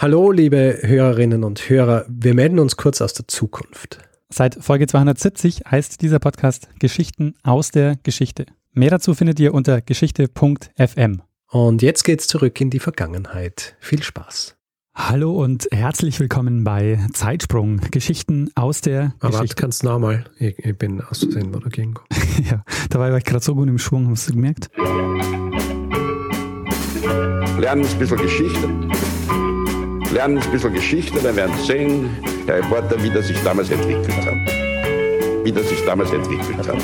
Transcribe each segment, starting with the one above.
Hallo, liebe Hörerinnen und Hörer. Wir melden uns kurz aus der Zukunft. Seit Folge 270 heißt dieser Podcast Geschichten aus der Geschichte. Mehr dazu findet ihr unter geschichte.fm. Und jetzt geht's zurück in die Vergangenheit. Viel Spaß. Hallo und herzlich willkommen bei Zeitsprung, Geschichten aus der Aber Geschichte. warte, kannst nochmal. Ich, ich bin aus Versehen oder gegen. ja, dabei war ich gerade so gut im Schwung, hast du gemerkt? lernen ein bisschen Geschichte. Lernen ein bisschen Geschichte, dann werden Sie sehen, Herr Reporter, wie das sich damals entwickelt hat. Wie das sich damals entwickelt hat.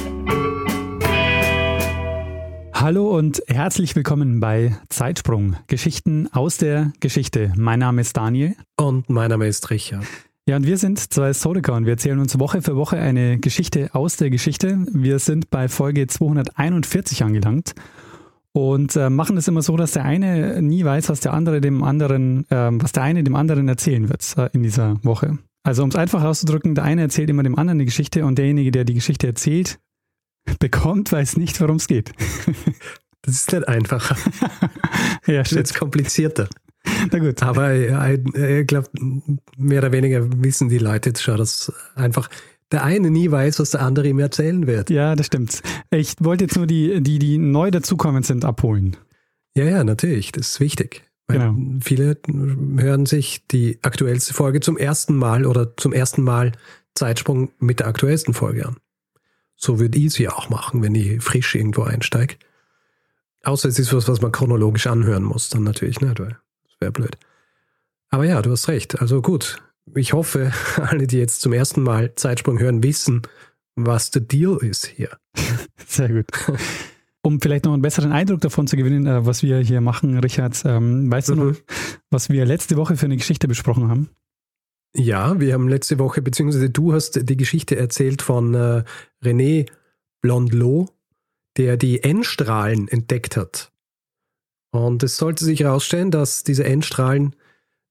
Hallo und herzlich willkommen bei Zeitsprung, Geschichten aus der Geschichte. Mein Name ist Daniel. Und mein Name ist Richard. Ja, und wir sind zwei Historiker und wir erzählen uns Woche für Woche eine Geschichte aus der Geschichte. Wir sind bei Folge 241 angelangt und äh, machen es immer so, dass der eine nie weiß, was der andere dem anderen, äh, was der eine dem anderen erzählen wird äh, in dieser Woche. Also um es einfach auszudrücken, der eine erzählt immer dem anderen die Geschichte und derjenige, der die Geschichte erzählt, bekommt, weiß nicht, worum es geht. Das ist nicht einfacher. ja, Das ist jetzt komplizierter. Na gut. Aber äh, ich glaube, mehr oder weniger wissen die Leute jetzt schon, dass einfach der eine nie weiß, was der andere ihm erzählen wird. Ja, das stimmt. Ich wollte jetzt nur die, die, die neu dazukommen sind, abholen. Ja, ja, natürlich. Das ist wichtig. Weil Genau. Viele hören sich die aktuellste Folge zum ersten Mal oder zum ersten Mal Zeitsprung mit der aktuellsten Folge an. So würde ich sie auch machen, wenn ich frisch irgendwo einsteige. Außer es ist was, was man chronologisch anhören muss, dann natürlich nicht, weil das wäre blöd. Aber ja, du hast recht. Also gut. Ich hoffe, alle, die jetzt zum ersten Mal Zeitsprung hören, wissen, was der Deal ist hier. Sehr gut. Um vielleicht noch einen besseren Eindruck davon zu gewinnen, äh, was wir hier machen, Richard, ähm, weißt du Mhm. noch, was wir letzte Woche für eine Geschichte besprochen haben? Ja, wir haben letzte Woche, beziehungsweise du hast die Geschichte erzählt von äh, René Blondelot, der die N-Strahlen entdeckt hat. Und es sollte sich herausstellen, dass diese N-Strahlen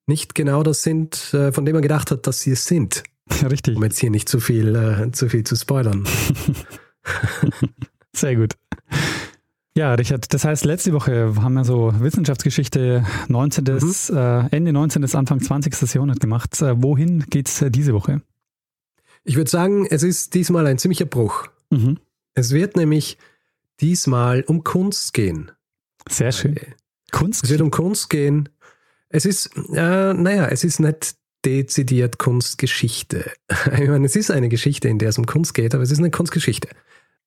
nicht genau das sind, äh, von dem man gedacht hat, dass sie es sind. Ja, richtig. Um jetzt hier nicht zu viel, äh, zu viel zu spoilern. Sehr gut. Ja, Richard, das heißt, letzte Woche haben wir so Wissenschaftsgeschichte 19. Mhm. Äh, Ende 19. Anfang 20. Jahrhundert gemacht. Äh, wohin geht's äh, diese Woche? Ich würde sagen, es ist diesmal ein ziemlicher Bruch. Mhm. Es wird nämlich diesmal um Kunst gehen. Sehr schön. Kunst? Es wird um Kunst gehen. Es ist, äh, naja, es ist nicht dezidiert Kunstgeschichte. Ich meine, es ist eine Geschichte, in der es um Kunst geht, aber es ist eine Kunstgeschichte.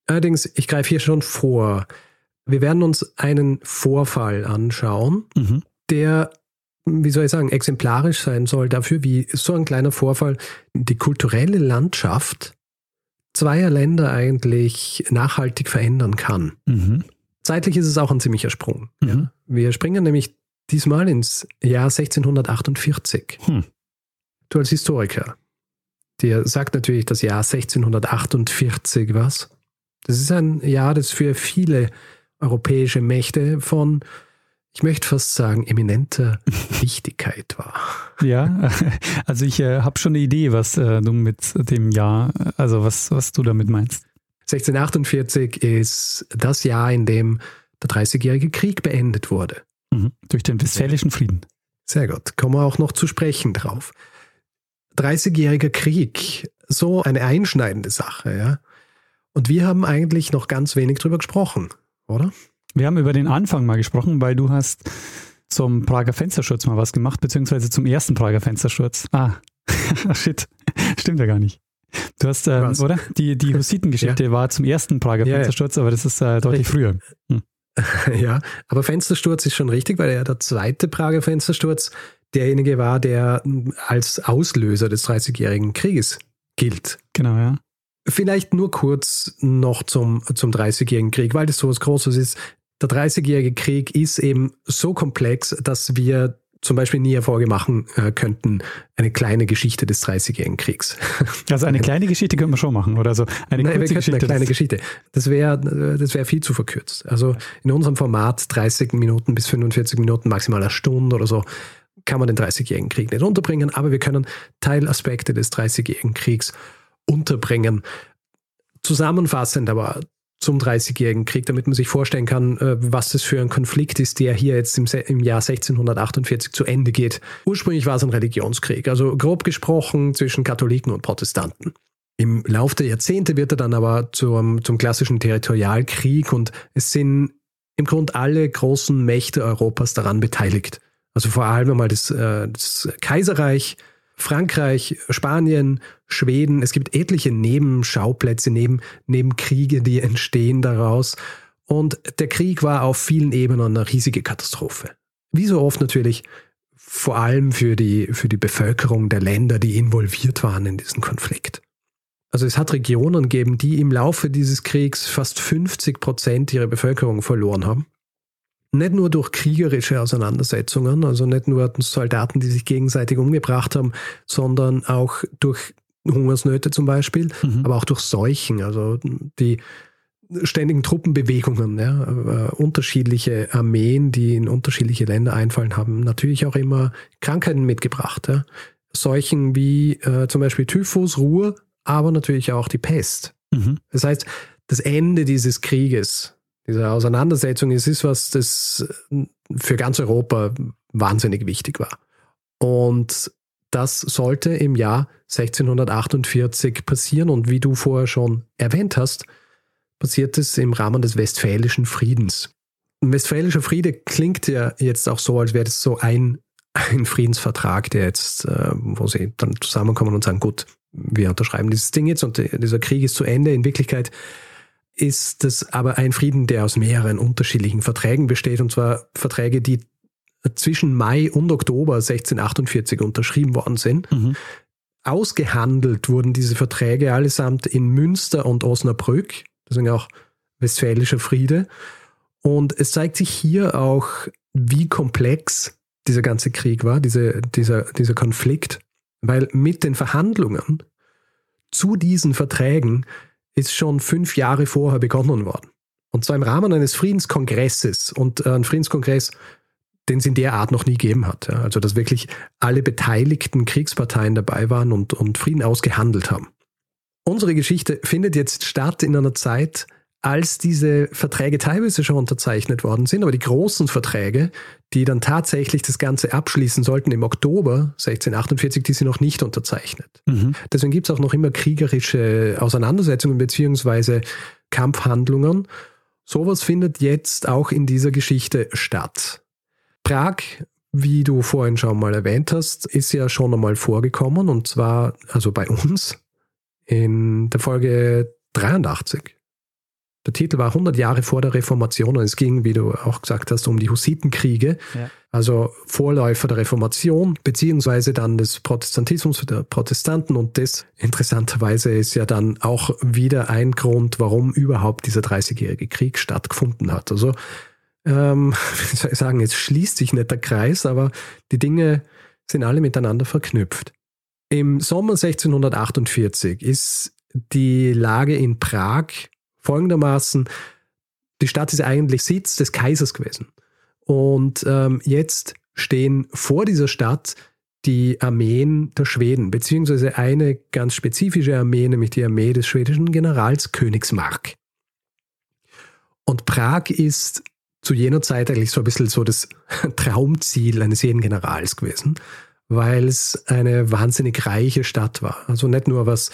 Allerdings, ich greife hier schon vor. Wir werden uns einen Vorfall anschauen, Mhm. der, wie soll ich sagen, exemplarisch sein soll dafür, wie so ein kleiner Vorfall die kulturelle Landschaft zweier Länder eigentlich nachhaltig verändern kann. Mhm. Zeitlich ist es auch ein ziemlicher Sprung. Mhm. Ja. Wir springen nämlich diesmal ins Jahr 1648. Hm. Du als Historiker, dir sagt natürlich das Jahr 1648 was. Das ist ein Jahr, das für viele europäische Mächte von, ich möchte fast sagen, eminenter Wichtigkeit war. Ja, also ich äh, habe schon eine Idee, was äh, du mit dem Jahr, also was, was du damit meinst. 1648 ist das Jahr, in dem der Dreißigjährige Krieg beendet wurde. Mhm. Durch den Westfälischen Frieden. Sehr gut. Kommen wir auch noch zu sprechen drauf. 30-jähriger Krieg, so eine einschneidende Sache, ja. Und wir haben eigentlich noch ganz wenig drüber gesprochen, oder? Wir haben über den Anfang mal gesprochen, weil du hast zum Prager Fenstersturz mal was gemacht, beziehungsweise zum ersten Prager Fenstersturz. Ah, shit, stimmt ja gar nicht. Du hast, ähm, oder? Die, die Hussitengeschichte war zum ersten Prager Ja, ja. Fenstersturz, aber das ist äh, deutlich früher. ja, aber Fenstersturz ist schon richtig, weil ja der zweite Prager Fenstersturz derjenige war, der mm, als Auslöser des 30-jährigen Krieges gilt. Genau, ja. Vielleicht nur kurz noch zum, zum 30-jährigen Krieg, weil das so was Großes ist. Der 30-jährige Krieg ist eben so komplex, dass wir zum Beispiel nie hervorgemachen äh, könnten, eine kleine Geschichte des 30-jährigen Kriegs. Also eine kleine Geschichte können wir schon machen, oder so. Eine Nein, wir Geschichte. eine kleine Geschichte. Das wäre äh, das wär viel zu verkürzt. Also in unserem Format 30 Minuten bis 45 Minuten, maximal eine Stunde oder so, kann man den 30-jährigen Krieg nicht unterbringen, aber wir können Teilaspekte des 30-jährigen Kriegs unterbringen. Zusammenfassend aber zum Dreißigjährigen Krieg, damit man sich vorstellen kann, äh, was das für ein Konflikt ist, der hier jetzt im, im Jahr 1648 zu Ende geht. Ursprünglich war es ein Religionskrieg, also grob gesprochen zwischen Katholiken und Protestanten. Im Lauf der Jahrzehnte wird er dann aber zum, zum klassischen Territorialkrieg und es sind im Grunde alle großen Mächte Europas daran beteiligt. Also vor allem einmal das, äh, das Kaiserreich, Frankreich, Spanien, Schweden. Es gibt etliche Nebenschauplätze, neben, Nebenkriege, die entstehen daraus. Und der Krieg war auf vielen Ebenen eine riesige Katastrophe. Wie so oft natürlich vor allem für die, für die Bevölkerung der Länder, die involviert waren in diesen Konflikt. Also es hat Regionen gegeben, die im Laufe dieses Kriegs fast 50 Prozent ihrer Bevölkerung verloren haben. Nicht nur durch kriegerische Auseinandersetzungen, also nicht nur Soldaten, die sich gegenseitig umgebracht haben, sondern auch durch Hungersnöte zum Beispiel, mhm. aber auch durch Seuchen, also die ständigen Truppenbewegungen, ja, äh, unterschiedliche Armeen, die in unterschiedliche Länder einfallen, haben natürlich auch immer Krankheiten mitgebracht. Ja. Seuchen wie äh, zum Beispiel Typhus, Ruhr, aber natürlich auch die Pest. Mhm. Das heißt, das Ende dieses Krieges diese Auseinandersetzung es ist was, das für ganz Europa wahnsinnig wichtig war. Und das sollte im Jahr 1648 passieren. Und wie du vorher schon erwähnt hast, passiert es im Rahmen des Westfälischen Friedens. Ein Westfälischer Friede klingt ja jetzt auch so, als wäre das so ein, ein Friedensvertrag, der jetzt, äh, wo sie dann zusammenkommen und sagen, gut, wir unterschreiben dieses Ding jetzt und dieser Krieg ist zu Ende. In Wirklichkeit ist das aber ein Frieden, der aus mehreren unterschiedlichen Verträgen besteht, und zwar Verträge, die zwischen Mai und Oktober 1648 unterschrieben worden sind. Mhm. Ausgehandelt wurden diese Verträge allesamt in Münster und Osnabrück, deswegen auch Westfälischer Friede. Und es zeigt sich hier auch, wie komplex dieser ganze Krieg war, diese, dieser, dieser Konflikt, weil mit den Verhandlungen zu diesen Verträgen ist schon fünf Jahre vorher begonnen worden. Und zwar im Rahmen eines Friedenskongresses. Und äh, ein Friedenskongress, den es in der Art noch nie gegeben hat. Also, dass wirklich alle beteiligten Kriegsparteien dabei waren und, und Frieden ausgehandelt haben. Unsere Geschichte findet jetzt statt in einer Zeit, als diese Verträge teilweise schon unterzeichnet worden sind, aber die großen Verträge, die dann tatsächlich das Ganze abschließen sollten im Oktober 1648, die sind noch nicht unterzeichnet. Mhm. Deswegen gibt es auch noch immer kriegerische Auseinandersetzungen beziehungsweise Kampfhandlungen. Sowas findet jetzt auch in dieser Geschichte statt. Prag, wie du vorhin schon mal erwähnt hast, ist ja schon einmal vorgekommen und zwar also bei uns in der Folge 83. Der Titel war 100 Jahre vor der Reformation und es ging, wie du auch gesagt hast, um die Hussitenkriege, ja. also Vorläufer der Reformation, beziehungsweise dann des Protestantismus der Protestanten und das interessanterweise ist ja dann auch wieder ein Grund, warum überhaupt dieser 30-jährige Krieg stattgefunden hat. Also, ähm, wie soll ich sagen, es schließt sich nicht der Kreis, aber die Dinge sind alle miteinander verknüpft. Im Sommer 1648 ist die Lage in Prag folgendermaßen, die Stadt ist eigentlich Sitz des Kaisers gewesen. Und ähm, jetzt stehen vor dieser Stadt die Armeen der Schweden, beziehungsweise eine ganz spezifische Armee, nämlich die Armee des schwedischen Generals Königsmark. Und Prag ist zu jener Zeit eigentlich so ein bisschen so das Traumziel eines jeden Generals gewesen, weil es eine wahnsinnig reiche Stadt war. Also nicht nur was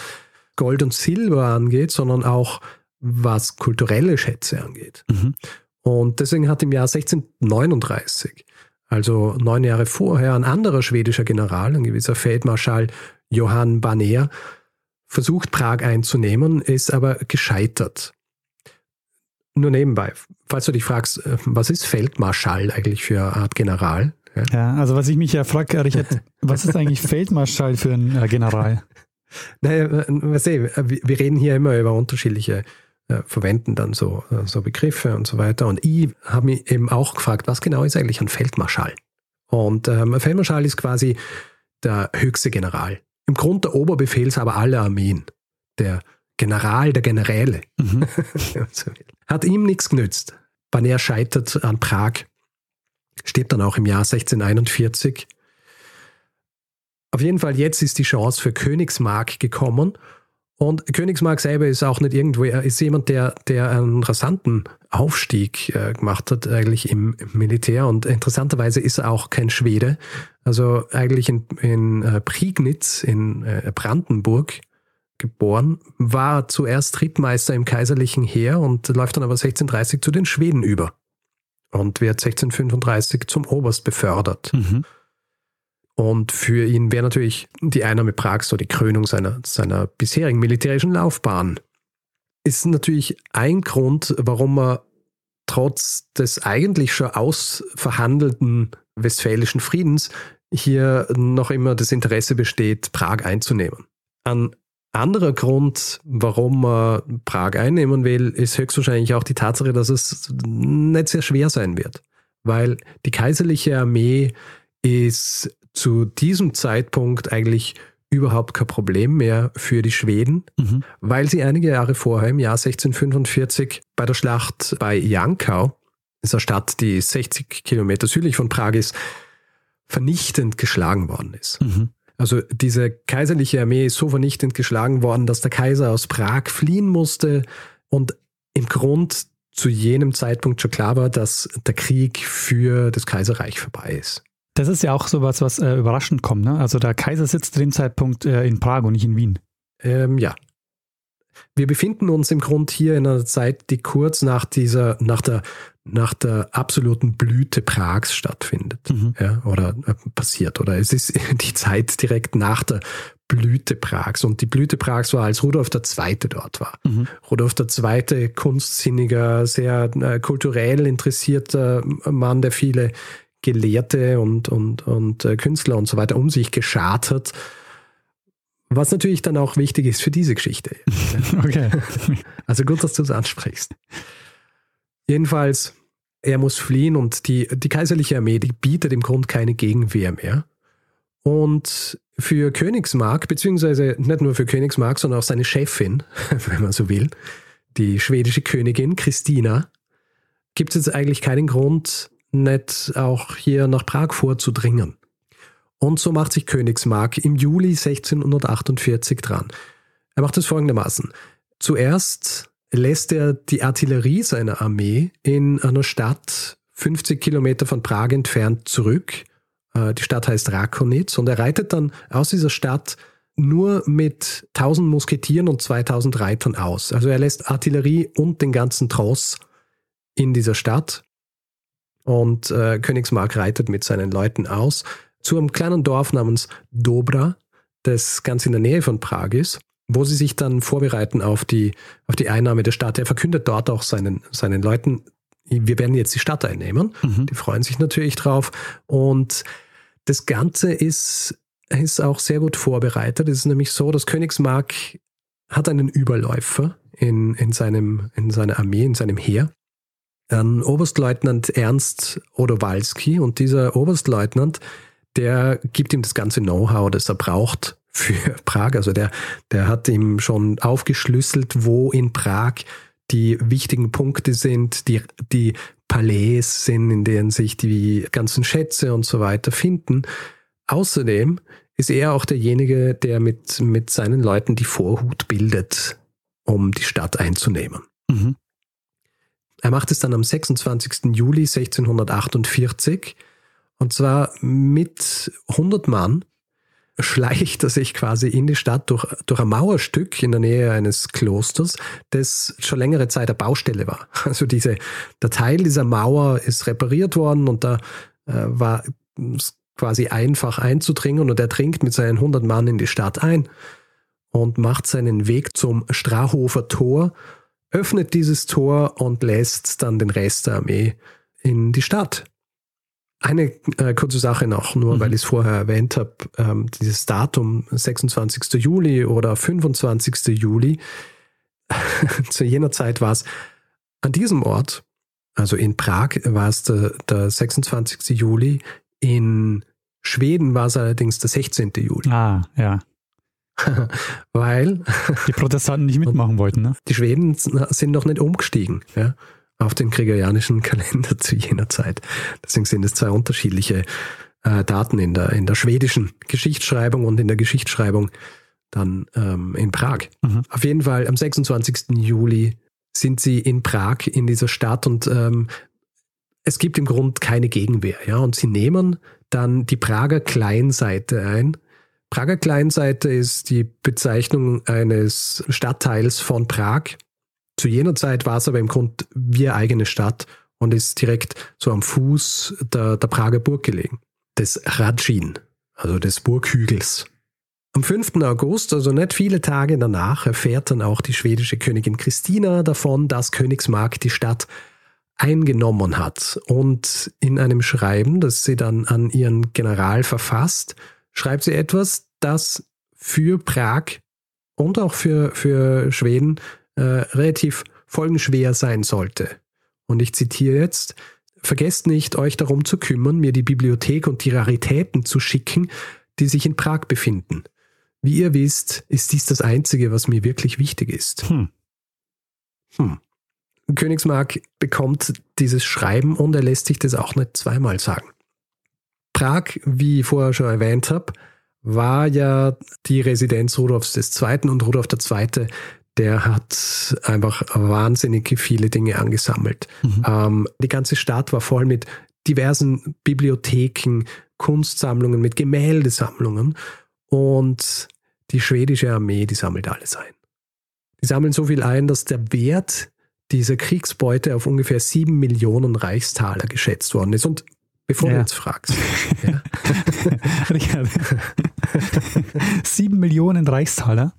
Gold und Silber angeht, sondern auch was kulturelle Schätze angeht. Mhm. Und deswegen hat im Jahr 1639, also neun Jahre vorher, ein anderer schwedischer General, ein gewisser Feldmarschall Johann Baner, versucht, Prag einzunehmen, ist aber gescheitert. Nur nebenbei, falls du dich fragst, äh, was ist Feldmarschall eigentlich für eine Art General? Ja, ja also was ich mich ja frage, Richard, was ist eigentlich Feldmarschall für ein äh, General? Naja, äh, wir reden hier immer über unterschiedliche äh, verwenden dann so, äh, so Begriffe und so weiter. Und ich habe mich eben auch gefragt, was genau ist eigentlich ein Feldmarschall? Und ähm, ein Feldmarschall ist quasi der höchste General. Im Grunde der Oberbefehlshaber aller Armeen. Der General der Generäle. Mhm. Hat ihm nichts genützt. er scheitert an Prag, stirbt dann auch im Jahr 1641. Auf jeden Fall, jetzt ist die Chance für Königsmark gekommen Und Königsmark selber ist auch nicht irgendwo, er ist jemand, der, der einen rasanten Aufstieg äh, gemacht hat, eigentlich im Militär. Und interessanterweise ist er auch kein Schwede. Also eigentlich in, in äh, Prignitz in äh, Brandenburg geboren, war zuerst Rittmeister im kaiserlichen Heer und läuft dann aber 1630 zu den Schweden über und wird 1635 zum Oberst befördert. Mhm. Und für ihn wäre natürlich die Einnahme Prags so die Krönung seiner, seiner bisherigen militärischen Laufbahn. Ist natürlich ein Grund, warum er trotz des eigentlich schon ausverhandelten westfälischen Friedens hier noch immer das Interesse besteht, Prag einzunehmen. Ein anderer Grund, warum man Prag einnehmen will, ist höchstwahrscheinlich auch die Tatsache, dass es nicht sehr schwer sein wird. Weil die kaiserliche Armee ist zu diesem Zeitpunkt eigentlich überhaupt kein Problem mehr für die Schweden, mhm. weil sie einige Jahre vorher, im Jahr 1645, bei der Schlacht bei Jankau, eine Stadt, die 60 Kilometer südlich von Prag ist, vernichtend geschlagen worden ist. Mhm. Also diese kaiserliche Armee ist so vernichtend geschlagen worden, dass der Kaiser aus Prag fliehen musste und im Grund zu jenem Zeitpunkt schon klar war, dass der Krieg für das Kaiserreich vorbei ist. Das ist ja auch sowas, was äh, überraschend kommt. Ne? Also der Kaiser sitzt zu dem Zeitpunkt äh, in Prag und nicht in Wien. Ähm, ja. Wir befinden uns im Grund hier in einer Zeit, die kurz nach dieser, nach der, nach der absoluten Blüte Prags stattfindet. Mhm. Ja, oder äh, passiert. Oder es ist die Zeit direkt nach der Blüte Prags. Und die Blüte Prags war, als Rudolf II. dort war. Mhm. Rudolf II., kunstsinniger, sehr äh, kulturell interessierter Mann, der viele Gelehrte und, und, und äh, Künstler und so weiter um sich geschart hat. Was natürlich dann auch wichtig ist für diese Geschichte. okay. Also gut, dass du es ansprichst. Jedenfalls, er muss fliehen und die, die kaiserliche Armee, die bietet im Grunde keine Gegenwehr mehr. Und für Königsmark, beziehungsweise nicht nur für Königsmark, sondern auch seine Chefin, wenn man so will, die schwedische Königin Christina, gibt es jetzt eigentlich keinen Grund, nicht auch hier nach Prag vorzudringen. Und so macht sich Königsmark im Juli 1648 dran. Er macht es folgendermaßen. Zuerst lässt er die Artillerie seiner Armee in einer Stadt 50 Kilometer von Prag entfernt zurück. Äh, die Stadt heißt Rakonitz und er reitet dann aus dieser Stadt nur mit 1000 Musketieren und 2000 Reitern aus. Also er lässt Artillerie und den ganzen Tross in dieser Stadt und äh, Königsmark reitet mit seinen Leuten aus zu einem kleinen Dorf namens Dobra, das ganz in der Nähe von Prag ist, wo sie sich dann vorbereiten auf die, auf die Einnahme der Stadt. Er verkündet dort auch seinen, seinen Leuten, wir werden jetzt die Stadt einnehmen. Mhm. Die freuen sich natürlich drauf. Und das Ganze ist, ist auch sehr gut vorbereitet. Es ist nämlich so, dass Königsmark hat einen Überläufer in, in, seinem, in seiner Armee, in seinem Heer an Oberstleutnant Ernst Odowalski und dieser Oberstleutnant, der gibt ihm das ganze Know-how, das er braucht für Prag. Also der, der hat ihm schon aufgeschlüsselt, wo in Prag die wichtigen Punkte sind, die, die Palais sind, in denen sich die ganzen Schätze und so weiter finden. Außerdem ist er auch derjenige, der mit, mit seinen Leuten die Vorhut bildet, um die Stadt einzunehmen. Mhm. Er macht es dann am 26. Juli 1648 und zwar mit 100 Mann schleicht er sich quasi in die Stadt durch, durch ein Mauerstück in der Nähe eines Klosters, das schon längere Zeit eine Baustelle war. Also diese, der Teil dieser Mauer ist repariert worden und da äh, war quasi einfach einzudringen und er dringt mit seinen 100 Mann in die Stadt ein und macht seinen Weg zum Strahofer Tor öffnet dieses Tor und lässt dann den Rest der Armee in die Stadt. Eine äh, kurze Sache noch, nur mhm. weil ich es vorher erwähnt habe, ähm, dieses Datum 26. Juli oder 25. Juli, zu jener Zeit war es an diesem Ort, also in Prag war es der, der 26. Juli, in Schweden war es allerdings der 16. Juli. Ah, ja. Weil die Protestanten nicht mitmachen wollten. Ne? Die Schweden sind noch nicht umgestiegen ja, auf den gregorianischen Kalender zu jener Zeit. Deswegen sind es zwei unterschiedliche äh, Daten in der, in der schwedischen Geschichtsschreibung und in der Geschichtsschreibung dann ähm, in Prag. Mhm. Auf jeden Fall am 26. Juli sind sie in Prag, in dieser Stadt und ähm, es gibt im Grunde keine Gegenwehr. Ja? Und sie nehmen dann die Prager Kleinseite ein. Prager Kleinseite ist die Bezeichnung eines Stadtteils von Prag. Zu jener Zeit war es aber im Grunde wie eine eigene Stadt und ist direkt so am Fuß der, der Prager Burg gelegen. Des Radschin, also des Burghügels. Am 5. August, also nicht viele Tage danach, erfährt dann auch die schwedische Königin Christina davon, dass Königsmark die Stadt eingenommen hat. Und in einem Schreiben, das sie dann an ihren General verfasst, schreibt sie etwas, das für Prag und auch für, für Schweden äh, relativ folgenschwer sein sollte. Und ich zitiere jetzt, Vergesst nicht, euch darum zu kümmern, mir die Bibliothek und die Raritäten zu schicken, die sich in Prag befinden. Wie ihr wisst, ist dies das Einzige, was mir wirklich wichtig ist. Hm. Hm. Königsmark bekommt dieses Schreiben und er lässt sich das auch nicht zweimal sagen. Prag, wie ich vorher schon erwähnt habe, war ja die Residenz Rudolfs II. und Rudolf II., der hat einfach wahnsinnig viele Dinge angesammelt. Mhm. Ähm, die ganze Stadt war voll mit diversen Bibliotheken, Kunstsammlungen, mit Gemäldesammlungen. Und die schwedische Armee, die sammelt alles ein. Die sammeln so viel ein, dass der Wert dieser Kriegsbeute auf ungefähr sieben Millionen Reichstaler geschätzt worden ist. Und bevor ja. du jetzt fragst. Ja. Richard. sieben Millionen Reichstaler?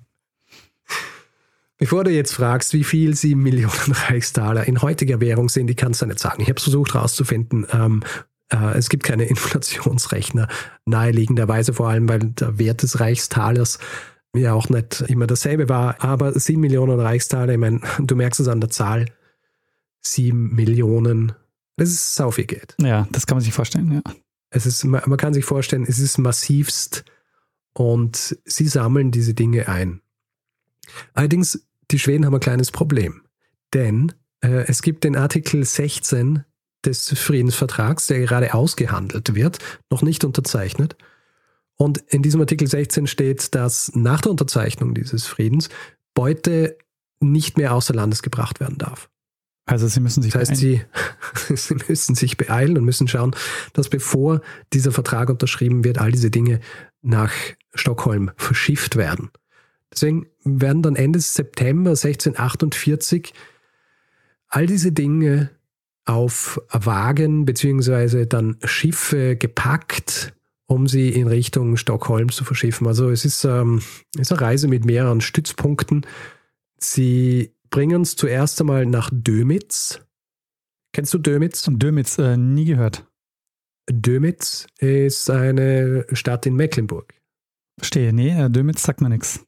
Bevor du jetzt fragst, wie viel sieben Millionen Reichstaler in heutiger Währung sind, ich kann es nicht sagen. Ich habe versucht herauszufinden, ähm, äh, es gibt keine Inflationsrechner, naheliegenderweise vor allem, weil der Wert des Reichstalers ja auch nicht immer dasselbe war. Aber sieben Millionen Reichstaler, ich meine, du merkst es an der Zahl, sieben Millionen, das ist sau viel Geld. Ja, das kann man sich vorstellen, ja. Es ist, man kann sich vorstellen, es ist massivst und sie sammeln diese Dinge ein. Allerdings, die Schweden haben ein kleines Problem, denn äh, es gibt den Artikel 16 des Friedensvertrags, der gerade ausgehandelt wird, noch nicht unterzeichnet. Und in diesem Artikel 16 steht, dass nach der Unterzeichnung dieses Friedens Beute nicht mehr außer Landes gebracht werden darf. Also sie müssen sich das heißt, sie, sie müssen sich beeilen und müssen schauen, dass bevor dieser Vertrag unterschrieben wird, all diese Dinge nach Stockholm verschifft werden. Deswegen werden dann Ende September 1648 all diese Dinge auf Wagen beziehungsweise dann Schiffe gepackt, um sie in Richtung Stockholm zu verschiffen. Also es ist, ähm, ist eine Reise mit mehreren Stützpunkten. Sie bringen uns zuerst einmal nach Dömitz. Kennst du Dömitz? Dömitz, äh, nie gehört. Dömitz ist eine Stadt in Mecklenburg. Verstehe, nee, äh, Dömitz sagt mir nichts.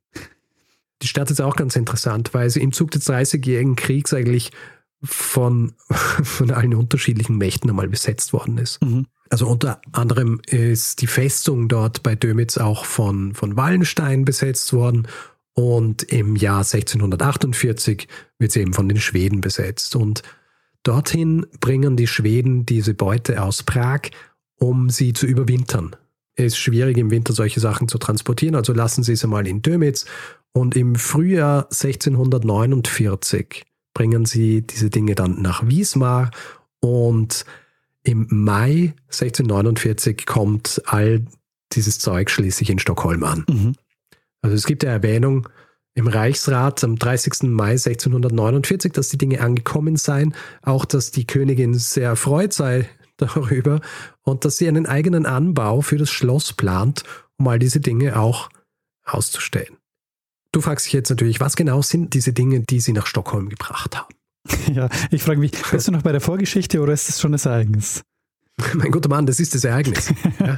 Die Stadt ist auch ganz interessant, weil sie im Zug des Dreißigjährigen Kriegs eigentlich von, von allen unterschiedlichen Mächten einmal besetzt worden ist. Mhm. Also unter anderem ist die Festung dort bei Dömitz auch von, von Wallenstein besetzt worden und im Jahr 1648 wird sie eben von den Schweden besetzt. Und dorthin bringen die Schweden diese Beute aus Prag, um sie zu überwintern. Es ist schwierig im Winter solche Sachen zu transportieren, also lassen sie es einmal in Dömitz und im Frühjahr 1649 bringen sie diese Dinge dann nach Wismar und im Mai 1649 kommt all dieses Zeug schließlich in Stockholm an. Mhm. Also es gibt ja Erwähnung im Reichsrat am 30. Mai 1649, dass die Dinge angekommen seien, auch dass die Königin sehr erfreut sei darüber und dass sie einen eigenen Anbau für das Schloss plant, um all diese Dinge auch auszustellen. Du fragst dich jetzt natürlich, was genau sind diese Dinge, die sie nach Stockholm gebracht haben? Ja, ich frage mich, bist du noch bei der Vorgeschichte oder ist das schon das Ereignis? Mein guter Mann, das ist das Ereignis. Ja?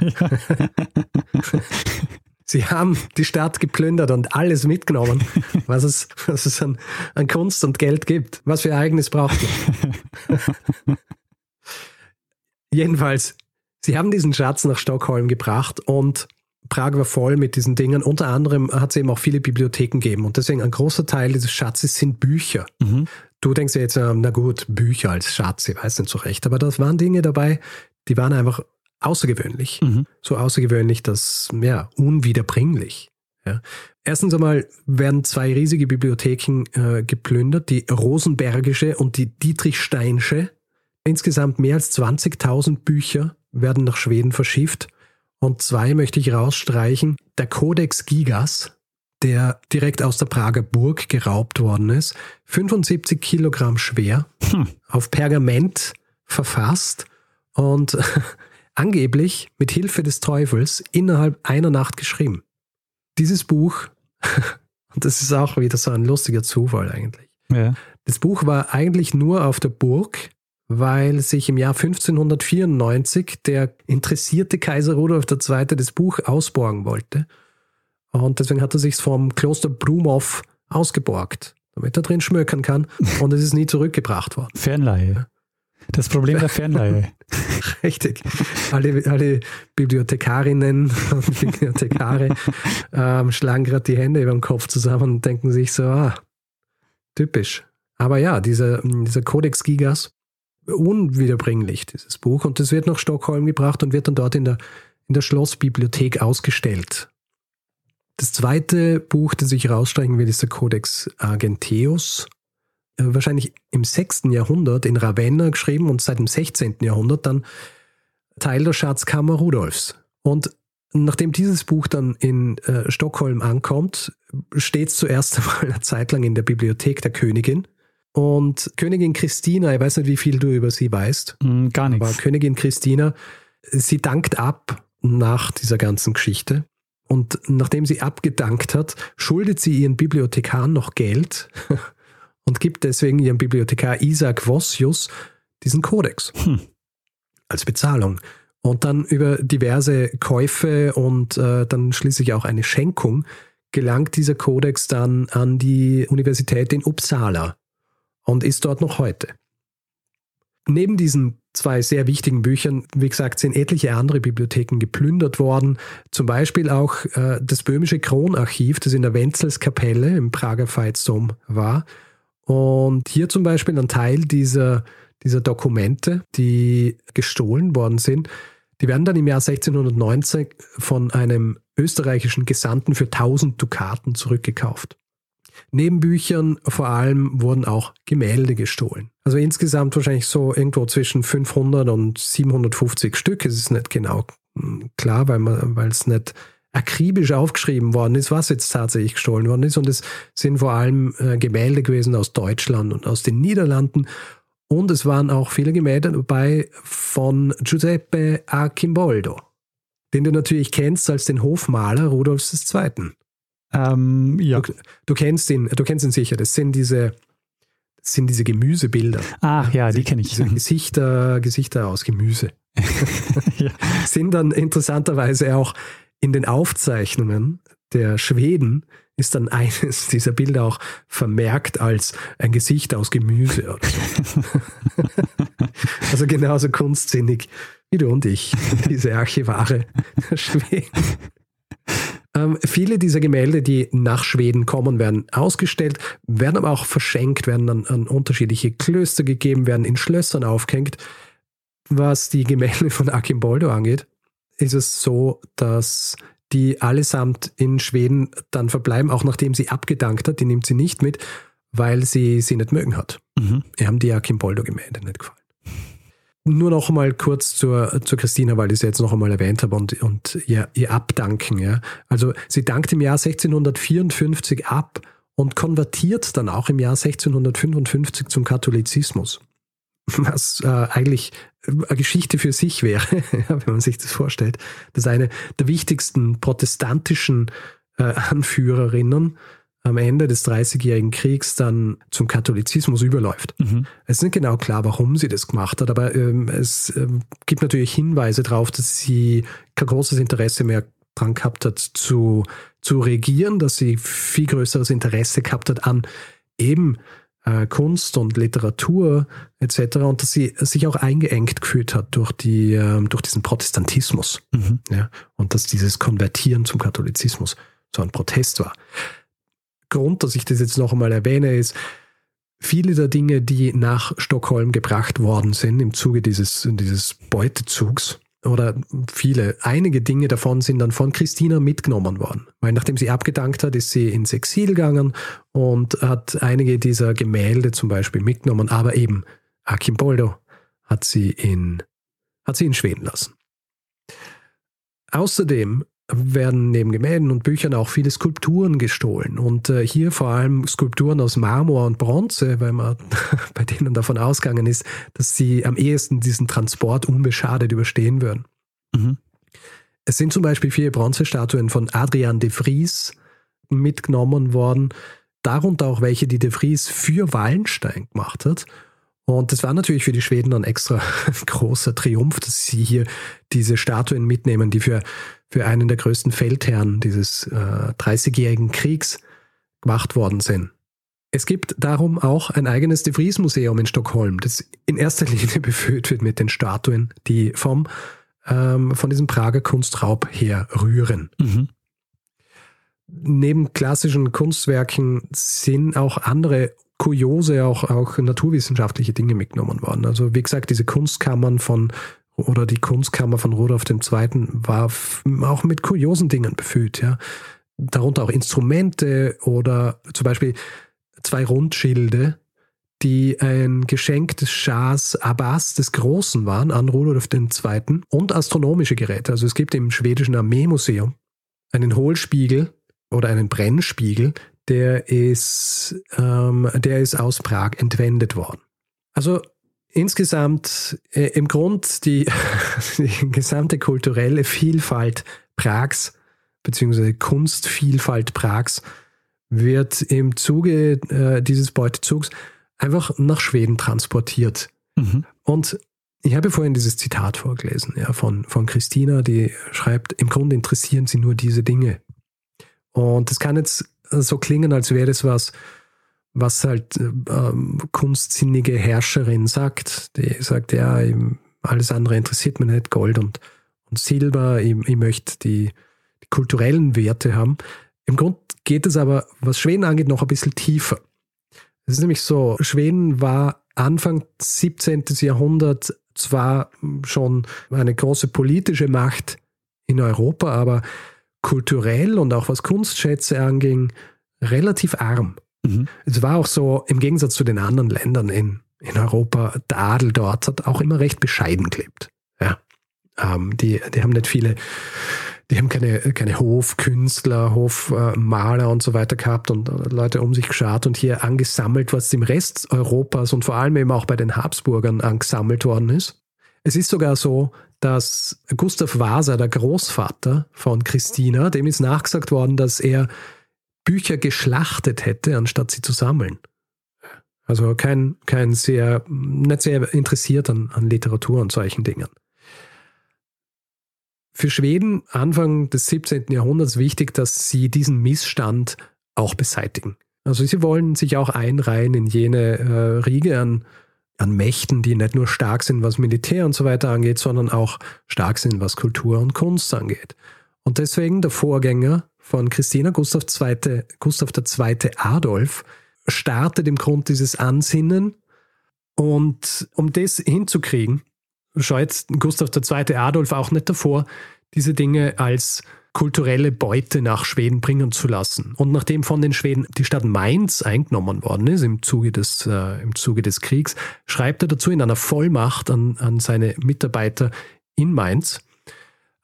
Sie haben die Stadt geplündert und alles mitgenommen, was es, was es an, an Kunst und Geld gibt. Was für Ereignis braucht man? Jedenfalls, sie haben diesen Schatz nach Stockholm gebracht und Prag war voll mit diesen Dingen. Unter anderem hat es eben auch viele Bibliotheken gegeben. Und deswegen ein großer Teil dieses Schatzes sind Bücher. Mhm. Du denkst ja jetzt, ähm, na gut, Bücher als Schatz, ich weiß nicht so recht. Aber das waren Dinge dabei, die waren einfach außergewöhnlich. Mhm. So außergewöhnlich, dass, ja, unwiederbringlich. Ja. Erstens einmal werden zwei riesige Bibliotheken äh, geplündert, die Rosenbergische und die Dietrichsteinsche. Insgesamt mehr als 20.000 Bücher werden nach Schweden verschifft. Und zwei möchte ich rausstreichen. Der Codex Gigas, der direkt aus der Prager Burg geraubt worden ist. 75 Kilogramm schwer, hm. auf Pergament verfasst und angeblich mit Hilfe des Teufels innerhalb einer Nacht geschrieben. Dieses Buch, und das ist auch wieder so ein lustiger Zufall eigentlich. Ja. Das Buch war eigentlich nur auf der Burg, weil sich im Jahr 1594 der interessierte Kaiser Rudolf II. das Buch ausborgen wollte. Und deswegen hat er sich vom Kloster Brumow ausgeborgt, damit er drin schmökern kann. Und es ist nie zurückgebracht worden. Fernleihe. Das Problem der Fernleihe. Richtig. Alle, alle Bibliothekarinnen und Bibliothekare ähm, schlagen gerade die Hände über den Kopf zusammen und denken sich so, ah, typisch. Aber ja, dieser, dieser Codex Gigas, unwiederbringlich, dieses Buch. Und das wird nach Stockholm gebracht und wird dann dort in der, in der Schlossbibliothek ausgestellt. Das zweite Buch, das ich rausstreichen will, ist der Codex Argenteus. Äh, wahrscheinlich im 6. Jahrhundert in Ravenna geschrieben und seit dem 16. Jahrhundert dann Teil der Schatzkammer Rudolfs. Und nachdem dieses Buch dann in äh, Stockholm ankommt, steht es zuerst einmal eine Zeit lang in der Bibliothek der Königin. Und Königin Christina, ich weiß nicht, wie viel du über sie weißt. Mm, gar nichts. Aber Königin Christina, sie dankt ab nach dieser ganzen Geschichte. Und nachdem sie abgedankt hat, schuldet sie ihren Bibliothekaren noch Geld und gibt deswegen ihrem Bibliothekar Isaac Vossius diesen Kodex hm. als Bezahlung. Und dann über diverse Käufe und äh, dann schließlich auch eine Schenkung gelangt dieser Kodex dann an die Universität in Uppsala und ist dort noch heute. Neben diesen zwei sehr wichtigen Büchern, wie gesagt, sind etliche andere Bibliotheken geplündert worden. Zum Beispiel auch äh, das böhmische Kronarchiv, das in der Wenzelskapelle im Prager Veitsdom war. Und hier zum Beispiel ein Teil dieser, dieser Dokumente, die gestohlen worden sind, die werden dann im Jahr 1690 von einem österreichischen Gesandten für 1000 Dukaten zurückgekauft. Neben Büchern vor allem wurden auch Gemälde gestohlen. Also insgesamt wahrscheinlich so irgendwo zwischen 500 und 750 Stück. Es ist nicht genau hm, klar, weil es nicht akribisch aufgeschrieben worden ist, was jetzt tatsächlich gestohlen worden ist. Und es sind vor allem äh, Gemälde gewesen aus Deutschland und aus den Niederlanden. Und es waren auch viele Gemälde dabei von Giuseppe Archimboldo, den du natürlich kennst als den Hofmaler Rudolfs II. Ähm, ja. Du, du, kennst ihn, du kennst ihn sicher. Das sind diese, das sind diese Gemüsebilder. Ach ja, die kenne ich. Diese Gesichter, Gesichter aus Gemüse. ja. Sind dann interessanterweise auch in den Aufzeichnungen der Schweden ist dann eines dieser Bilder auch vermerkt als ein Gesicht aus Gemüse oder so. also genauso kunstsinnig wie du und ich, diese Archivare der Schweden. Ähm, viele dieser Gemälde, die nach Schweden kommen, werden ausgestellt, werden aber auch verschenkt, werden an, an unterschiedliche Klöster gegeben, werden in Schlössern aufgehängt. Was die Gemälde von Akimboldo angeht, ist es so, dass die allesamt in Schweden dann verbleiben, auch nachdem sie abgedankt hat. Die nimmt sie nicht mit, weil sie sie nicht mögen hat. Mhm. Ihr haben die Akimboldo-Gemälde nicht gefallen. Nur noch mal kurz zur, zur Christina, weil ich sie jetzt noch einmal erwähnt habe und, und ihr, ihr Abdanken. Ja. Also sie dankt im Jahr 1654 ab und konvertiert dann auch im Jahr 1655 zum Katholizismus. Was äh, eigentlich eine Geschichte für sich wäre, wenn man sich das vorstellt. Das ist eine der wichtigsten protestantischen äh, Anführerinnen am Ende des Dreißigjährigen Kriegs dann zum Katholizismus überläuft. Mhm. Es ist nicht genau klar, warum sie das gemacht hat, aber ähm, es ähm, gibt natürlich Hinweise darauf, dass sie kein großes Interesse mehr daran gehabt hat, zu, zu regieren, dass sie viel größeres Interesse gehabt hat an eben äh, Kunst und Literatur etc. und dass sie sich auch eingeengt gefühlt hat durch, die, äh, durch diesen Protestantismus. Mhm. Ja, und dass dieses Konvertieren zum Katholizismus so ein Protest war. Grund, dass ich das jetzt noch einmal erwähne, ist, viele der Dinge, die nach Stockholm gebracht worden sind im Zuge dieses, dieses Beutezugs, oder viele, einige Dinge davon sind dann von Christina mitgenommen worden. Weil nachdem sie abgedankt hat, ist sie ins Exil gegangen und hat einige dieser Gemälde zum Beispiel mitgenommen, aber eben Archimboldo hat sie in, hat sie in Schweden lassen. Außerdem werden neben Gemälden und Büchern auch viele Skulpturen gestohlen. Und äh, hier vor allem Skulpturen aus Marmor und Bronze, weil man bei denen davon ausgegangen ist, dass sie am ehesten diesen Transport unbeschadet überstehen würden. Mhm. Es sind zum Beispiel vier Bronzestatuen von Adrian de Vries mitgenommen worden, darunter auch welche, die de Vries für Wallenstein gemacht hat. Und das war natürlich für die Schweden ein extra großer Triumph, dass sie hier diese Statuen mitnehmen, die für, für einen der größten Feldherren dieses äh, 30-jährigen Kriegs gemacht worden sind. Es gibt darum auch ein eigenes De Vries Museum in Stockholm, das in erster Linie befüllt wird mit den Statuen, die vom, ähm, von diesem Prager Kunstraub her rühren. Mhm. Neben klassischen Kunstwerken sind auch andere kuriose, auch, auch naturwissenschaftliche Dinge mitgenommen worden. Also wie gesagt, diese Kunstkammern von oder die Kunstkammer von Rudolf II. war auch mit kuriosen Dingen befüllt, ja. Darunter auch Instrumente oder zum Beispiel zwei Rundschilde, die ein Geschenk des Schahs Abbas des Großen waren an Rudolf II. und astronomische Geräte. Also es gibt im schwedischen Armeemuseum einen Hohlspiegel oder einen Brennspiegel, der ist, ähm, der ist aus Prag entwendet worden. Also insgesamt äh, im Grund die, die gesamte kulturelle Vielfalt Prags beziehungsweise Kunstvielfalt Prags wird im Zuge äh, dieses Beutezugs einfach nach Schweden transportiert. Mhm. Und ich habe vorhin dieses Zitat vorgelesen ja, von, von Christina, die schreibt, im Grunde interessieren sie nur diese Dinge. Und das kann jetzt so klingen, als wäre das was, was halt ähm, kunstsinnige Herrscherin sagt. Die sagt, ja, alles andere interessiert mich nicht, Gold und, und Silber, ich, ich möchte die, die kulturellen Werte haben. Im Grunde geht es aber, was Schweden angeht, noch ein bisschen tiefer. Es ist nämlich so, Schweden war Anfang 17. Jahrhundert zwar schon eine große politische Macht in Europa, aber kulturell und auch was Kunstschätze anging, relativ arm. Mhm. Es war auch so, im Gegensatz zu den anderen Ländern in, in Europa, der Adel dort hat auch immer recht bescheiden gelebt. Ja. Ähm, die, die haben nicht viele, die haben keine, keine Hofkünstler, Hofmaler und so weiter gehabt und Leute um sich geschart und hier angesammelt, was im Rest Europas und vor allem eben auch bei den Habsburgern angesammelt worden ist. Es ist sogar so, dass Gustav Vasa, der Großvater von Christina, dem ist nachgesagt worden, dass er Bücher geschlachtet hätte, anstatt sie zu sammeln. Also kein, kein sehr, nicht sehr interessiert an, an Literatur und solchen Dingen. Für Schweden Anfang des 17. Jahrhunderts wichtig, dass sie diesen Missstand auch beseitigen. Also sie wollen sich auch einreihen in jene äh, Riege an an Mächten, die nicht nur stark sind, was Militär und so weiter angeht, sondern auch stark sind, was Kultur und Kunst angeht. Und deswegen der Vorgänger von Christina Gustav II., Gustav II. Adolf startet im Grund dieses Ansinnen. Und um das hinzukriegen, scheut Gustav II. Adolf auch nicht davor, diese Dinge als kulturelle Beute nach Schweden bringen zu lassen. Und nachdem von den Schweden die Stadt Mainz eingenommen worden ist im Zuge des, äh, im Zuge des Kriegs, schreibt er dazu in einer Vollmacht an, an seine Mitarbeiter in Mainz,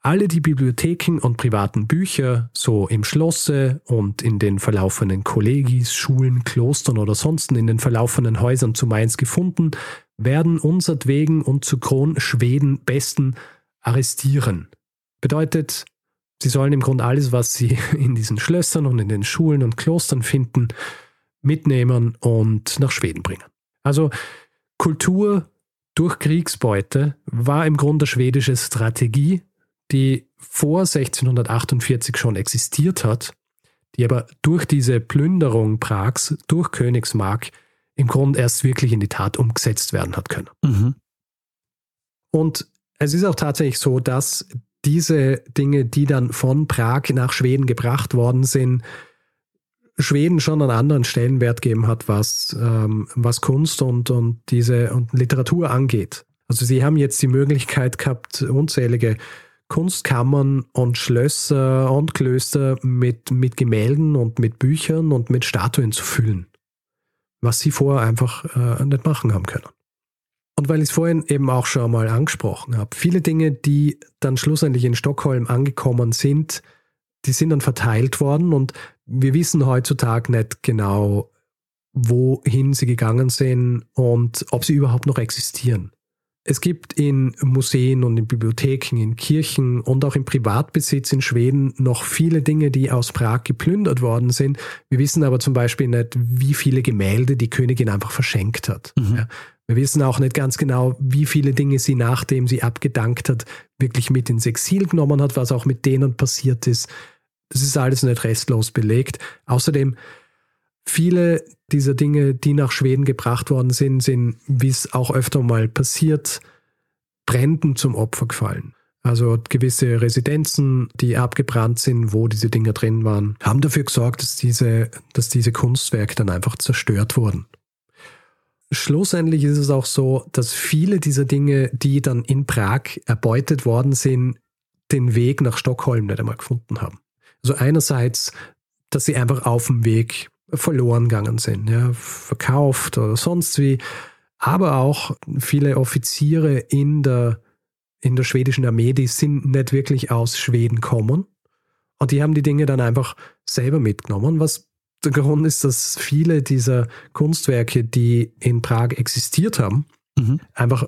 alle die Bibliotheken und privaten Bücher, so im Schlosse und in den verlaufenden Kollegis, Schulen, Klostern oder sonst in den verlaufenden Häusern zu Mainz gefunden, werden unsertwegen und zu Kron Schweden besten arrestieren. Bedeutet, Sie sollen im Grunde alles, was sie in diesen Schlössern und in den Schulen und Klostern finden, mitnehmen und nach Schweden bringen. Also Kultur durch Kriegsbeute war im Grunde schwedische Strategie, die vor 1648 schon existiert hat, die aber durch diese Plünderung Prags durch Königsmark im Grunde erst wirklich in die Tat umgesetzt werden hat können. Mhm. Und es ist auch tatsächlich so, dass diese Dinge, die dann von Prag nach Schweden gebracht worden sind, Schweden schon einen anderen Stellenwert gegeben hat, was, ähm, was Kunst und, und diese und Literatur angeht. Also sie haben jetzt die Möglichkeit gehabt, unzählige Kunstkammern und Schlösser und Klöster mit, mit Gemälden und mit Büchern und mit Statuen zu füllen, was sie vorher einfach äh, nicht machen haben können. Und weil ich es vorhin eben auch schon mal angesprochen habe, viele Dinge, die dann schlussendlich in Stockholm angekommen sind, die sind dann verteilt worden und wir wissen heutzutage nicht genau, wohin sie gegangen sind und ob sie überhaupt noch existieren. Es gibt in Museen und in Bibliotheken, in Kirchen und auch im Privatbesitz in Schweden noch viele Dinge, die aus Prag geplündert worden sind. Wir wissen aber zum Beispiel nicht, wie viele Gemälde die Königin einfach verschenkt hat. Mhm. Ja. Wir wissen auch nicht ganz genau, wie viele Dinge sie, nachdem sie abgedankt hat, wirklich mit ins Exil genommen hat, was auch mit denen passiert ist. Das ist alles nicht restlos belegt. Außerdem Viele dieser Dinge, die nach Schweden gebracht worden sind, sind, wie es auch öfter mal passiert, Bränden zum Opfer gefallen. Also gewisse Residenzen, die abgebrannt sind, wo diese Dinge drin waren, haben dafür gesorgt, dass diese, dass diese Kunstwerke dann einfach zerstört wurden. Schlussendlich ist es auch so, dass viele dieser Dinge, die dann in Prag erbeutet worden sind, den Weg nach Stockholm nicht einmal gefunden haben. Also einerseits, dass sie einfach auf dem Weg verloren gegangen sind, ja, verkauft oder sonst wie. Aber auch viele Offiziere in der, in der schwedischen Armee, die sind nicht wirklich aus Schweden kommen. Und die haben die Dinge dann einfach selber mitgenommen, was der Grund ist, dass viele dieser Kunstwerke, die in Prag existiert haben, mhm. einfach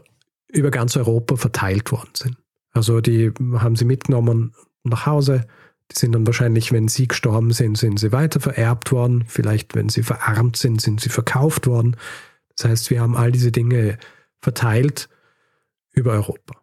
über ganz Europa verteilt worden sind. Also die haben sie mitgenommen nach Hause, die sind dann wahrscheinlich, wenn sie gestorben sind, sind sie weiter vererbt worden. Vielleicht, wenn sie verarmt sind, sind sie verkauft worden. Das heißt, wir haben all diese Dinge verteilt über Europa.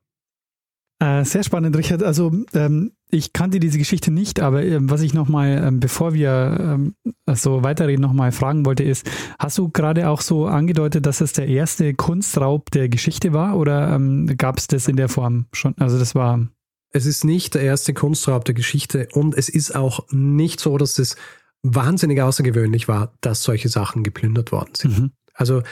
Äh, sehr spannend, Richard. Also ähm, ich kannte diese Geschichte nicht, aber äh, was ich nochmal, äh, bevor wir ähm, so weiterreden, nochmal fragen wollte, ist, hast du gerade auch so angedeutet, dass es der erste Kunstraub der Geschichte war oder ähm, gab es das in der Form schon? Also das war es ist nicht der erste Kunstraub der Geschichte und es ist auch nicht so, dass es wahnsinnig außergewöhnlich war, dass solche Sachen geplündert worden sind. Mhm. Also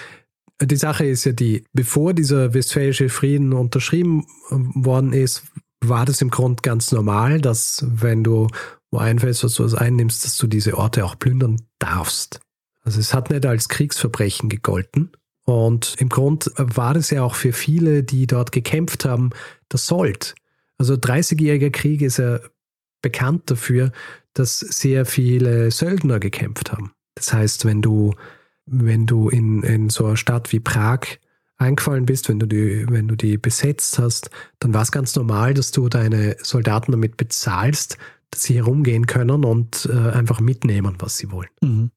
die Sache ist ja die, bevor dieser westfälische Frieden unterschrieben worden ist, war das im Grund ganz normal, dass wenn du wo einfällst, was du was einnimmst, dass du diese Orte auch plündern darfst. Also es hat nicht als Kriegsverbrechen gegolten. Und im Grund war es ja auch für viele, die dort gekämpft haben, das Sold. Also 30-jähriger Krieg ist ja bekannt dafür, dass sehr viele Söldner gekämpft haben. Das heißt, wenn du, wenn du in, in so einer Stadt wie Prag eingefallen bist, wenn du die, wenn du die besetzt hast, dann war es ganz normal, dass du deine Soldaten damit bezahlst, dass sie herumgehen können und äh, einfach mitnehmen, was sie wollen. Mhm.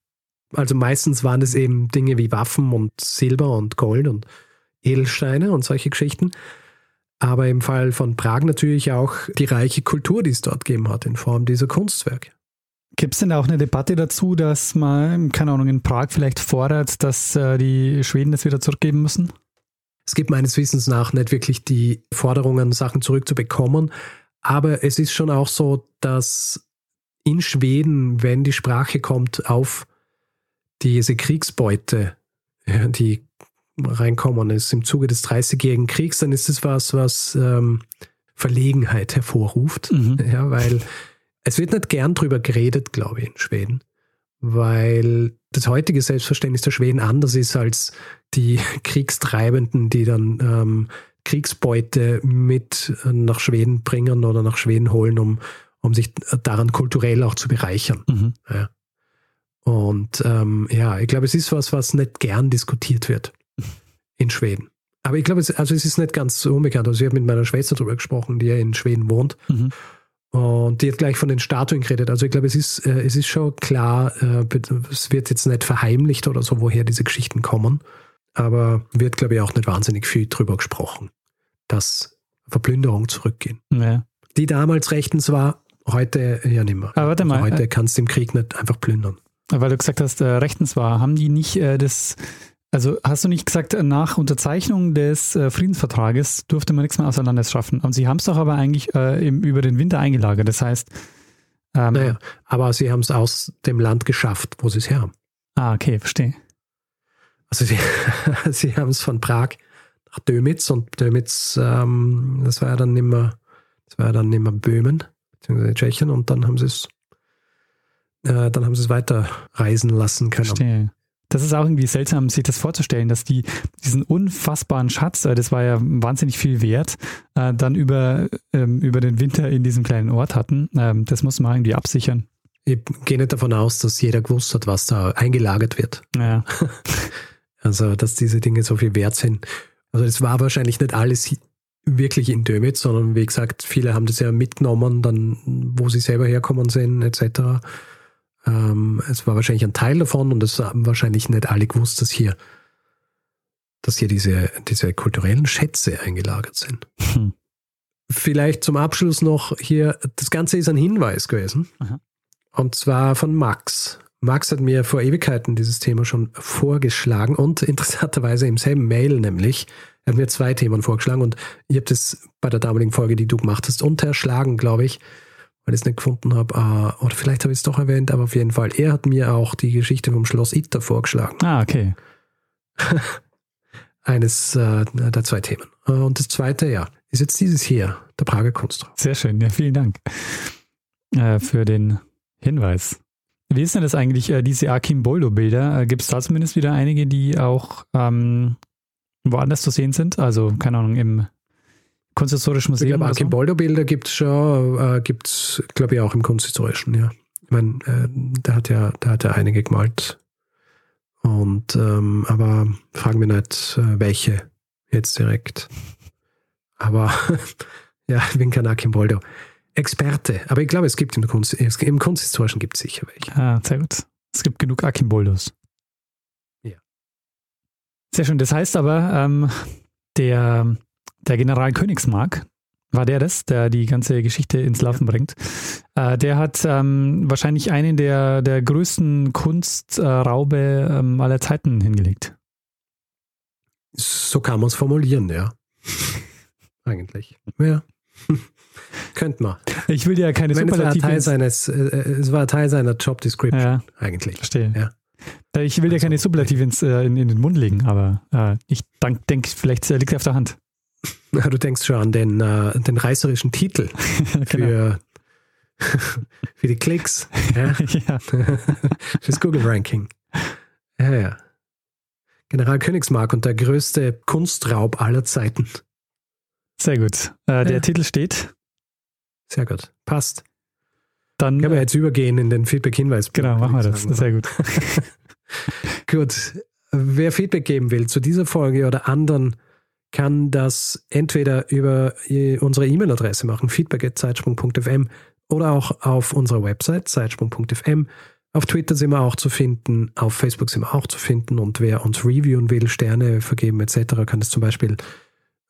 Also meistens waren es eben Dinge wie Waffen und Silber und Gold und Edelsteine und solche Geschichten aber im Fall von Prag natürlich auch die reiche Kultur, die es dort gegeben hat, in Form dieser Kunstwerke. Gibt es denn auch eine Debatte dazu, dass man, keine Ahnung, in Prag vielleicht fordert, dass äh, die Schweden das wieder zurückgeben müssen? Es gibt meines Wissens nach nicht wirklich die Forderungen, Sachen zurückzubekommen. Aber es ist schon auch so, dass in Schweden, wenn die Sprache kommt auf diese Kriegsbeute, die reinkommen ist im Zuge des Dreißigjährigen Kriegs, dann ist es was, was ähm, Verlegenheit hervorruft. Mhm. Ja, weil es wird nicht gern drüber geredet, glaube ich, in Schweden. Weil das heutige Selbstverständnis der Schweden anders ist als die Kriegstreibenden, die dann ähm, Kriegsbeute mit nach Schweden bringen oder nach Schweden holen, um, um sich daran kulturell auch zu bereichern. Mhm. Ja. Und ähm, ja, ich glaube, es ist was, was nicht gern diskutiert wird in Schweden. Aber ich glaube, es, also es ist nicht ganz so unbekannt. Also ich habe mit meiner Schwester darüber gesprochen, die ja in Schweden wohnt. Mhm. Und die hat gleich von den Statuen geredet. Also ich glaube, es ist, äh, es ist schon klar, äh, es wird jetzt nicht verheimlicht oder so, woher diese Geschichten kommen. Aber wird, glaube ich, auch nicht wahnsinnig viel drüber gesprochen, dass Verplünderung zurückgehen. Ja. Die damals rechtens war, heute ja nicht mehr. Aber warte also mal. Heute kannst du im Krieg nicht einfach plündern. Weil du gesagt hast, äh, rechtens war, haben die nicht äh, das also hast du nicht gesagt, nach Unterzeichnung des äh, Friedensvertrages durfte man nichts mehr außer Landes schaffen. Und sie haben es doch aber eigentlich äh, im, über den Winter eingelagert. Das heißt. Ähm, naja, aber sie haben es aus dem Land geschafft, wo sie es her haben. Ah, okay, verstehe. Also sie, sie haben es von Prag nach Dömitz und Dömitz, ähm, das war ja dann nimmer, das war ja dann nimmer Böhmen, beziehungsweise Tschechien und dann haben sie es, äh, dann haben sie es weiter reisen lassen können. Verstehe. Das ist auch irgendwie seltsam, sich das vorzustellen, dass die diesen unfassbaren Schatz, äh, das war ja wahnsinnig viel wert, äh, dann über, ähm, über den Winter in diesem kleinen Ort hatten. Ähm, das muss man irgendwie absichern. Ich gehe nicht davon aus, dass jeder gewusst hat, was da eingelagert wird. Ja. Also, dass diese Dinge so viel wert sind. Also, es war wahrscheinlich nicht alles wirklich in Dömitz, sondern wie gesagt, viele haben das ja mitgenommen, dann, wo sie selber herkommen sind, etc. Ähm, es war wahrscheinlich ein Teil davon und es haben wahrscheinlich nicht alle gewusst, dass hier, dass hier diese, diese kulturellen Schätze eingelagert sind. Hm. Vielleicht zum Abschluss noch hier, das Ganze ist ein Hinweis gewesen. Aha. Und zwar von Max. Max hat mir vor Ewigkeiten dieses Thema schon vorgeschlagen und interessanterweise im selben Mail nämlich. Er hat mir zwei Themen vorgeschlagen und ich habe das bei der damaligen Folge, die du gemacht hast, unterschlagen, glaube ich, weil ich es nicht gefunden habe. Ah, oder vielleicht habe ich es doch erwähnt, aber auf jeden Fall. Er hat mir auch die Geschichte vom Schloss Itter vorgeschlagen. Ah, okay. Eines äh, der zwei Themen. Äh, Und das zweite, ja, ist jetzt dieses hier, der Prager Kunstraum. Sehr schön. Ja, vielen Dank äh, für den Hinweis. Wie ist denn das eigentlich, äh, diese Akim-Boldo-Bilder? Äh, Gibt es da zumindest wieder einige, die auch ähm, woanders zu sehen sind? Also, keine Ahnung, im Kunsthistorischen Ich Museum glaube, oder so? Archimboldo-Bilder gibt es schon, äh, gibt es, glaube ich, auch im Kunsthistorischen, ja. Ich meine, äh, der hat ja, der hat ja einige gemalt. Und ähm, aber fragen wir nicht, äh, welche jetzt direkt. Aber ja, ich bin kein Archimboldo. Experte. Aber ich glaube, es gibt im, Kunst, im Kunsthistorischen gibt es sicher welche. Ah, sehr gut. Es gibt genug Akimboldos. Ja. Sehr schön. Das heißt aber, ähm, der, der General Königsmark, war der das, der die ganze Geschichte ins Laufen bringt, äh, der hat ähm, wahrscheinlich einen der, der größten Kunstraube ähm, aller Zeiten hingelegt. So kann man es formulieren, ja. Eigentlich. Ja. Könnte man. Ich will dir ja keine Ich meine, es war Superlative Teil seines, äh, es war Teil seiner Job Description, Ja. eigentlich. Verstehe. Ja. Äh, Ich will dir Also- keine Superlative ins, äh, in, in den Mund legen, aber äh, ich denke, vielleicht äh, liegt er auf der Hand. Du denkst schon an den, äh, den reißerischen Titel genau. für, für die Klicks, ja? ja. fürs Google-Ranking. Ja, ja. General Königsmark und der größte Kunstraub aller Zeiten. Sehr gut. Äh, der Ja. Titel steht. Sehr gut. Passt. Dann Können wir jetzt übergehen in den Feedback-Hinweis. genau, machen wir das. sagen, Sehr gut. Gut. Wer Feedback geben will zu dieser Folge oder anderen, kann das entweder über äh, unsere E-Mail-Adresse machen, feedback.zeitsprung.fm oder auch auf unserer Website, zeitsprung.fm. Auf Twitter sind wir auch zu finden, auf Facebook sind wir auch zu finden und wer uns reviewen will, Sterne vergeben etc., kann das zum Beispiel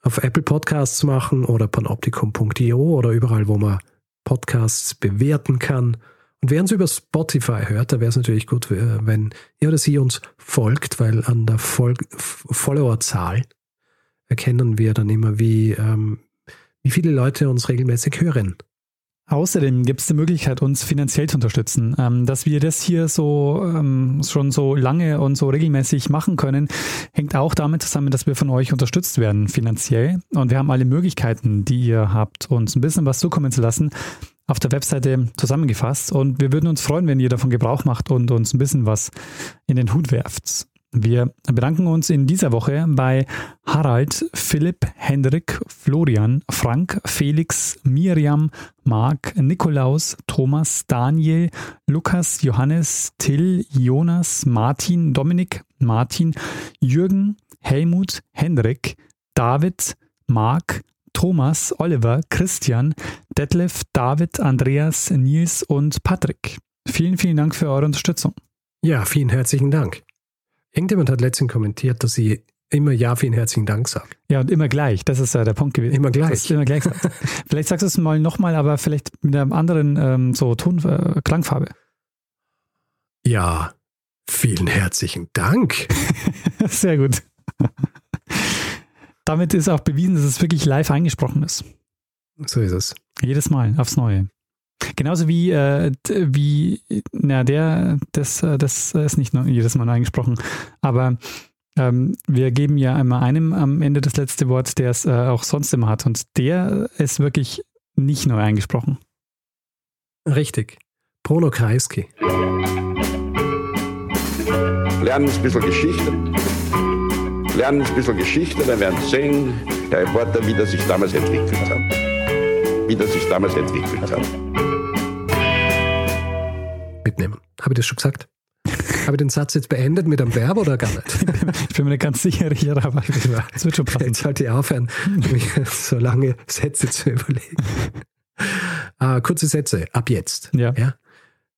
auf Apple Podcasts machen oder panoptikum.io oder überall, wo man Podcasts bewerten kann. Und wer uns über Spotify hört, da wäre es natürlich gut, äh, wenn er oder sie uns folgt, weil an der Fol Followerzahl erkennen wir dann immer, wie, ähm, wie viele Leute uns regelmäßig hören. Außerdem gibt es die Möglichkeit, uns finanziell zu unterstützen. Ähm, dass wir das hier so ähm, schon so lange und so regelmäßig machen können, hängt auch damit zusammen, dass wir von euch unterstützt werden finanziell. Und wir haben alle Möglichkeiten, die ihr habt, uns ein bisschen was zukommen zu lassen, auf der Webseite zusammengefasst. Und wir würden uns freuen, wenn ihr davon Gebrauch macht und uns ein bisschen was in den Hut werft. Wir bedanken uns in dieser Woche bei Harald, Philipp, Hendrik, Florian, Frank, Felix, Miriam, Marc, Nikolaus, Thomas, Daniel, Lukas, Johannes, Till, Jonas, Martin, Dominik, Martin, Jürgen, Helmut, Hendrik, David, Marc, Thomas, Oliver, Christian, Detlef, David, Andreas, Nils und Patrick. Vielen, vielen Dank für eure Unterstützung. Ja, vielen herzlichen Dank. Irgendjemand hat letztens kommentiert, dass sie immer Ja, vielen herzlichen Dank sagt. Ja, und immer gleich. Das ist ja der Punkt gewesen. Immer gleich. Immer gleich sagt. vielleicht sagst du es mal nochmal, aber vielleicht mit einer anderen ähm, so Ton, äh, Klangfarbe. Ja, vielen herzlichen Dank. Sehr gut. Damit ist auch bewiesen, dass es wirklich live eingesprochen ist. So ist es. Jedes Mal aufs Neue. Genauso wie, äh, wie, na, der, das, äh, das ist nicht nur jedes Mal eingesprochen, aber Ähm, wir geben ja einmal einem am Ende das letzte Wort, der es äh, auch sonst immer hat. Und der ist wirklich nicht neu eingesprochen. Richtig. Bruno Kreisky. Lernen ein bisschen Geschichte. Lernen ein bisschen Geschichte, dann werden Sie sehen, der Reporter, wie das sich damals entwickelt hat. Wie das sich damals entwickelt hat. Mitnehmen. Habe ich das schon gesagt? Habe ich den Satz jetzt beendet mit einem Verb oder gar nicht? Ich bin mir nicht ganz sicher hier, aber es wird schon passen. Jetzt sollte ich aufhören, mich so lange Sätze zu überlegen. Ah, kurze Sätze, ab jetzt. Ja. ja.